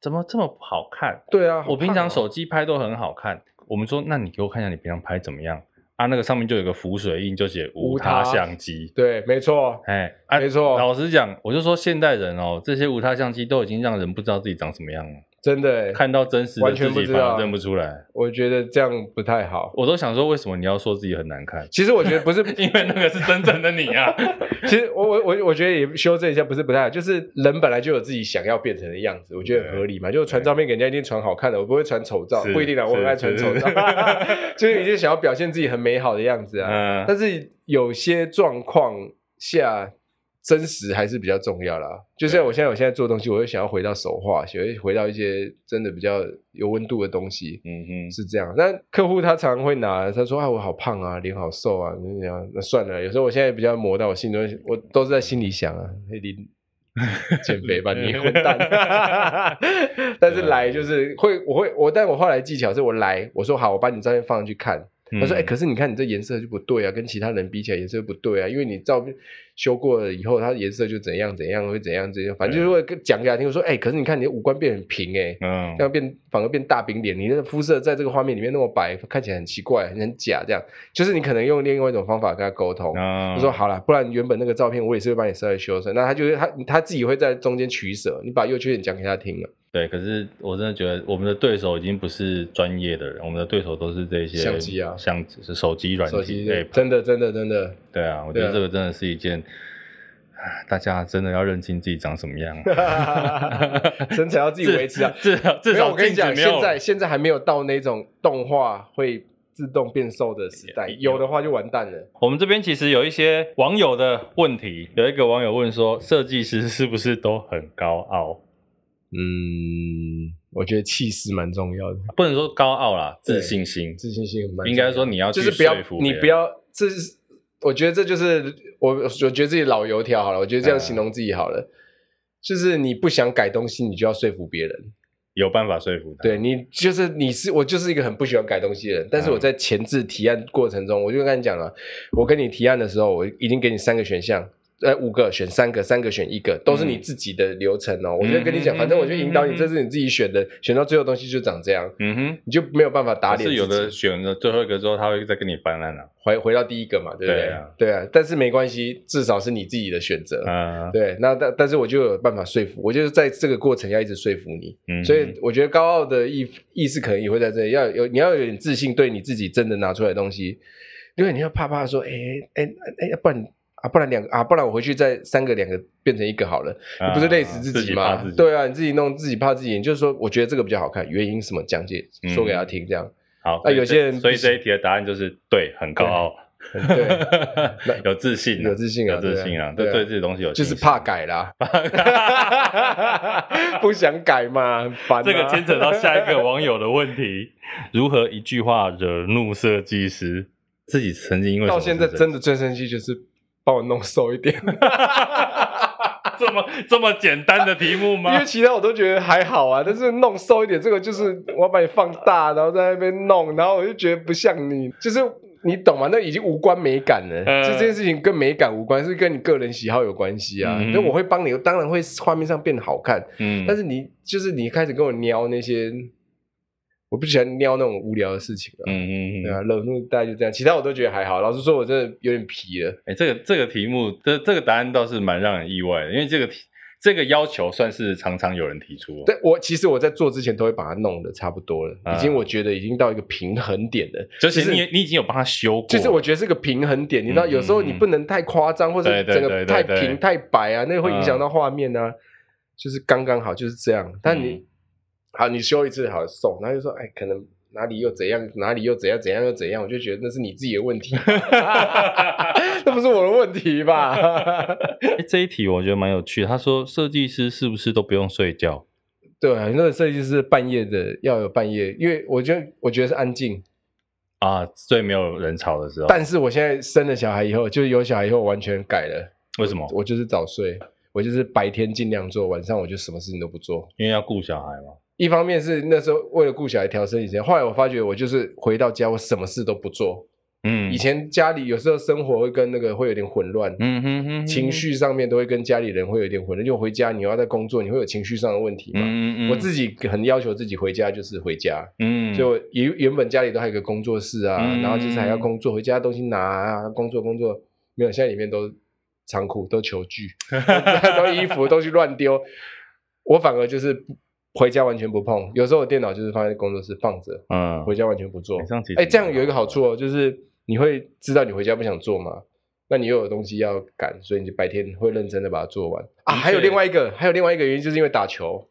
怎么这么不好看？对啊，我平常手机拍都很好看。我们说，那你给我看一下你平常拍怎么样？啊，那个上面就有个浮水印，就写无他相机。对，没错，哎，没错。老实讲，我就说现代人哦，这些无他相机都已经让人不知道自己长什么样了。真的，看到真实的自己反而认不出来。我觉得这样不太好。我都想说，为什么你要说自己很难看？其实我觉得不是，因为那个是真正的你啊。其实我我我我觉得也修正一下，不是不太好，就是人本来就有自己想要变成的样子，我觉得很合理嘛。就传照片给人家一定传好看的，我不会传丑照，不一定啊，我很爱传丑照，就是一定想要表现自己很美好的样子啊。嗯。但是有些状况下。真实还是比较重要啦，就像我现在，我现在做东西，我会想要回到手画，想要回到一些真的比较有温度的东西。嗯哼，是这样。那客户他常常会拿，他说啊，我好胖啊，脸好瘦啊，那样那算了。有时候我现在比较磨到我心中，我都是在心里想啊，你减肥吧，你混蛋。但是来就是会，我会我，但我后来技巧是我来，我说好，我把你照片放上去看。他说：“哎、欸，可是你看你这颜色就不对啊，跟其他人比起来颜色不对啊，因为你照片修过了以后，它颜色就怎样怎样会怎样怎样，反正就是会讲给他听。我说：哎、欸，可是你看你的五官变很平哎、欸，嗯，这样变反而变大饼脸，你的肤色在这个画面里面那么白，看起来很奇怪，很假。这样就是你可能用另外一种方法跟他沟通。他、嗯、说好了，不然原本那个照片我也是会帮你稍微修正。那他就是他他自己会在中间取舍，你把优缺点讲给他听了。”对，可是我真的觉得我们的对手已经不是专业的人，我们的对手都是这些相机啊，相是手机软体，对，真的真的真的，对啊，我觉得这个真的是一件，大家真的要认清自己长什么样，身材要自己维持啊，至少至少我跟你讲，现在现在还没有到那种动画会自动变瘦的时代，有的话就完蛋了。我们这边其实有一些网友的问题，有一个网友问说，设计师是不是都很高傲？嗯，我觉得气势蛮重要的，不能说高傲啦，自信心，自信心很蛮。应该说你要就是不要，你不要，这是我觉得这就是我，我觉得自己老油条好了，我觉得这样形容自己好了，嗯、就是你不想改东西，你就要说服别人，有办法说服他。对你，就是你是我就是一个很不喜欢改东西的人，但是我在前置提案过程中，我就跟你讲了，我跟你提案的时候，我已经给你三个选项。呃，五个选三个，三个选一个，都是你自己的流程哦。嗯、我就跟你讲，反正我就引导你，这是你自己选的，嗯、选到最后东西就长这样。嗯哼，你就没有办法打脸。是有的选了最后一个之后，他会再跟你翻案了，回回到第一个嘛，对不对？对啊，对啊。但是没关系，至少是你自己的选择。啊，对。那但但是我就有办法说服，我就是在这个过程要一直说服你。嗯，所以我觉得高傲的意意思可能也会在这里，要有你要有点自信，对你自己真的拿出来的东西，因为你要怕怕说，哎哎哎，不然。啊，不然两个啊，不然我回去再三个两个变成一个好了，啊、你不是累死自己吗？己己对啊，你自己弄自己怕自己，就是说，我觉得这个比较好看，原因什么讲解说给他听，这样。嗯、好，那、啊、有些人，所以这一题的答案就是对，很高傲，对，有自信，有自信啊，有自信啊，对对，这些东西有，就是怕改啦，不想改嘛。这个牵扯到下一个网友的问题：如何一句话惹怒设计师？自己曾经因为到现在真的最生气就是。帮我弄瘦一点，这么这么简单的题目吗？因为其他我都觉得还好啊，但是弄瘦一点这个就是我要把你放大，然后在那边弄，然后我就觉得不像你，就是你懂吗？那已经无关美感了，嗯、就这件事情跟美感无关，是跟你个人喜好有关系啊。那、嗯、我会帮你，当然会画面上变得好看，嗯，但是你就是你开始跟我撩那些。我不喜欢撩那种无聊的事情，嗯嗯嗯，对啊，惹怒大概就这样，其他我都觉得还好。老实说，我真的有点皮了。哎、欸，这个这个题目，这这个答案倒是蛮让人意外的，因为这个题这个要求算是常常有人提出。对，我其实我在做之前都会把它弄得差不多了，啊、已经我觉得已经到一个平衡点了。就是你你已经有帮他修过，就是我觉得是个平衡点。你知道，有时候你不能太夸张，或者整个太平太白啊，那个会影响到画面啊。就是刚刚好就是这样，但你。嗯好，你修一次好送，然后就说，哎，可能哪里又怎样，哪里又怎样，怎样又怎样，我就觉得那是你自己的问题，那不是我的问题吧？欸、这一题我觉得蛮有趣的。他说设计师是不是都不用睡觉？对，那个设计师半夜的要有半夜，因为我觉得我觉得是安静啊，最没有人吵的时候。但是我现在生了小孩以后，就是有小孩以后完全改了。为什么？我，我就是早睡，我就是白天尽量做，晚上我就什么事情都不做，因为要顾小孩嘛。一方面是那时候为了顾小孩调身体时间，后来我发觉我就是回到家我什么事都不做。嗯，以前家里有时候生活会跟那个会有点混乱，嗯哼哼，情绪上面都会跟家里人会有点混乱。就回家你要在工作，你会有情绪上的问题嘛？嗯嗯，我自己很要求自己回家就是回家，嗯，就原原本家里都还有个工作室啊，然后就是还要工作，回家东西拿啊，工作工作，没有，现在里面都仓库都球具，都衣服东西乱丢，我反而就是。回家完全不碰，有时候我电脑就是放在工作室放着，嗯，回家完全不做。哎、欸，这样有一个好处哦，就是你会知道你回家不想做嘛，那你又有东西要赶，所以你就白天会认真的把它做完啊。还有另外一个，还有另外一个原因，就是因为打球，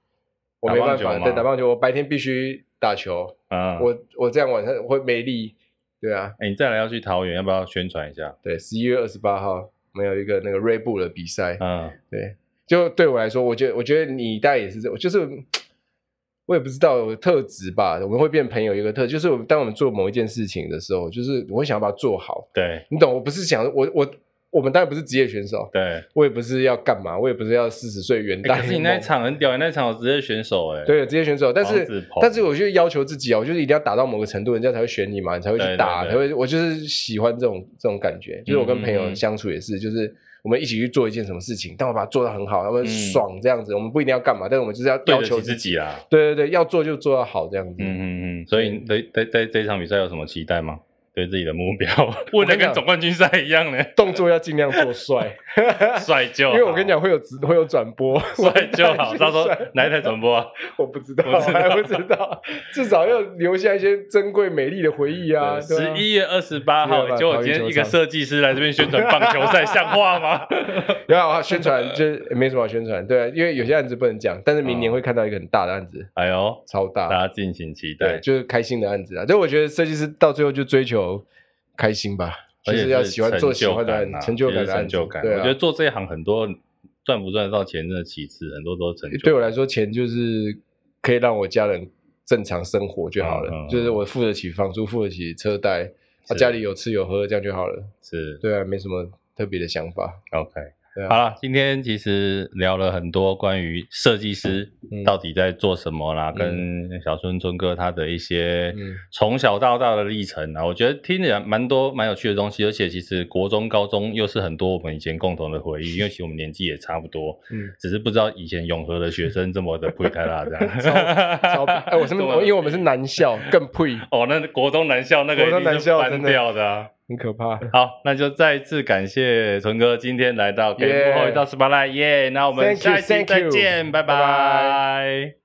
我没办法，对，打棒球，我白天必须打球，嗯，我我这样晚上会没力，对啊。哎、欸，你再来要去桃园，要不要宣传一下？对，十一月二十八号，我们有一个那个锐步的比赛，嗯，对，就对我来说，我觉得我觉得你大概也是这，就是。我也不知道有特质吧，我们会变朋友。一个特质就是，当我们做某一件事情的时候，就是我会想要把它做好。对，你懂？我不是想我我我们当然不是职业选手，对，我也不是要干嘛，我也不是要四十岁元旦。可是你那场很屌，你那场有职业选手哎，对，职业选手。但是但是，我就要求自己啊，我就是一定要打到某个程度，人家才会选你嘛，你才会去打，才会。我就是喜欢这种这种感觉，就是我跟朋友相处也是，就是。我们一起去做一件什么事情，但我把它做得很好，他们爽这样子。嗯、我们不一定要干嘛，但是我们就是要要求自己，自己啊。对对对，要做就做到好这样子。嗯嗯嗯。所以对对对，这场比赛有什么期待吗？对自己的目标，不能跟总冠军赛一样呢。动作要尽量做帅，帅就好。因为我跟你讲，会有直会有转播，帅就好。他说哪一台转播啊？我不知道，我还不知道。至少要留下一些珍贵美丽的回忆啊！十一月二十八号，就我今天一个设计师来这边宣传棒球赛，像话吗？然后宣传就是没什么好宣传，对啊，因为有些案子不能讲，但是明年会看到一个很大的案子。哎呦，超大，大家敬请期待。就是开心的案子啊！就我觉得设计师到最后就追求。开心吧，而是要喜欢做喜欢的成就感，成就感。对，我觉得做这一行很多赚不赚得到钱真的其次，很多都是成就。对我来说，钱就是可以让我家人正常生活就好了，就是我付得起房租，付得起车贷，家里有吃有喝，这样就好了。是，对啊，没什么特别的想法。OK。啊、好了，今天其实聊了很多关于设计师到底在做什么啦，嗯、跟小春春哥他的一些从小到大的历程啊，嗯、我觉得听起来蛮多蛮有趣的东西，而且其实国中、高中又是很多我们以前共同的回忆，因为其实我们年纪也差不多，嗯，只是不知道以前永和的学生这么的配太大这样，哎，我是因为我们是男校更配。哦，那国中男校那个一定是翻掉的啊。很可怕。好，那就再次感谢陈哥今天来到给幕后一道 Spotlight，耶！那我们下期再见，拜拜。